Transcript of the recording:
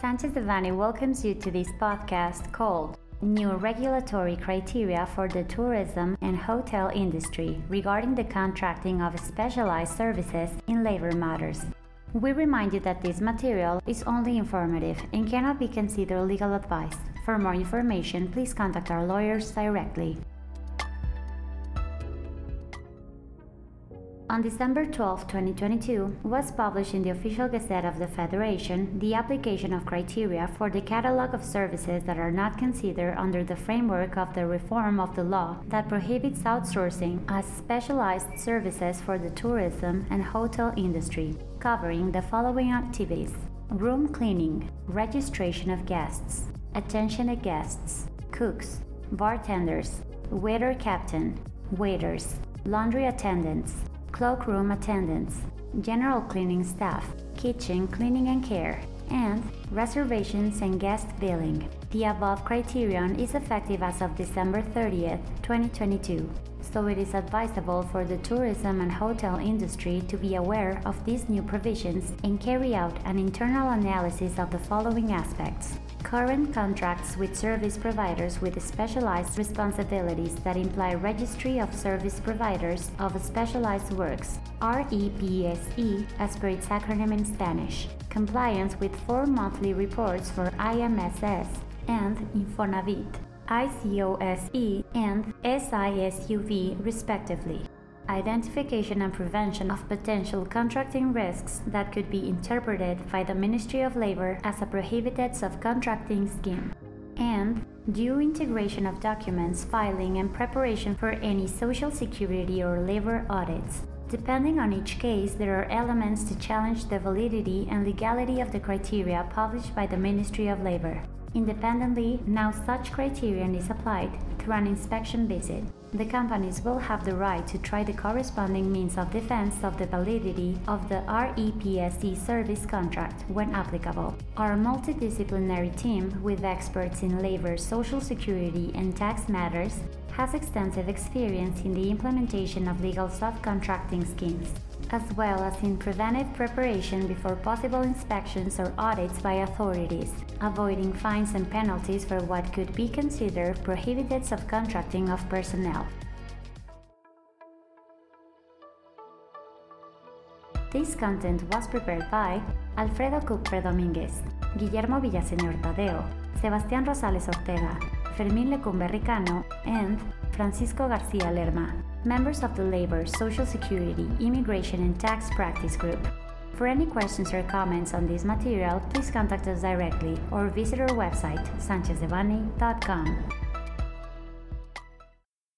Sanchez Devanny welcomes you to this podcast called New Regulatory Criteria for the Tourism and Hotel Industry regarding the contracting of specialized services in labor matters. We remind you that this material is only informative and cannot be considered legal advice. For more information, please contact our lawyers directly. On December 12, 2022, was published in the Official Gazette of the Federation the application of criteria for the catalog of services that are not considered under the framework of the reform of the law that prohibits outsourcing as specialized services for the tourism and hotel industry, covering the following activities. Room cleaning, registration of guests, attention to guests, cooks, bartenders, waiter captain, waiters, laundry attendants cloakroom attendants, general cleaning staff, kitchen cleaning and care, and reservations and guest billing. The above criterion is effective as of December 30th, 2022, so it is advisable for the tourism and hotel industry to be aware of these new provisions and carry out an internal analysis of the following aspects current contracts with service providers with specialized responsibilities that imply registry of service providers of specialized works, REPSE as per its acronym in Spanish, compliance with four monthly reports for IMSS and Infonavit, ICSOE and SISUB respectively identification and prevention of potential contracting risks that could be interpreted by the Ministry of Labor as a prohibited subcontracting scheme, and due integration of documents, filing, and preparation for any social security or labor audits. Depending on each case, there are elements to challenge the validity and legality of the criteria published by the Ministry of Labor. Independently, now such criterion is applied through an inspection visit. The companies will have the right to try the corresponding means of defense of the validity of the REPSE service contract when applicable. Our multidisciplinary team, with experts in labor, social security, and tax matters, has extensive experience in the implementation of legal subcontracting schemes as well as in preventive preparation before possible inspections or audits by authorities, avoiding fines and penalties for what could be considered prohibited subcontracting of personnel. This content was prepared by Alfredo Kupfer Domínguez, Guillermo Villaseñor Tadeo, Sebastián Rosales Ortega, Fermín Lecumbe Ricano, and Francisco García Lerma, members of the Labor, Social Security, Immigration and Tax Practice Group. For any questions or comments on this material, please contact us directly or visit our website, sanchezdevanny.com.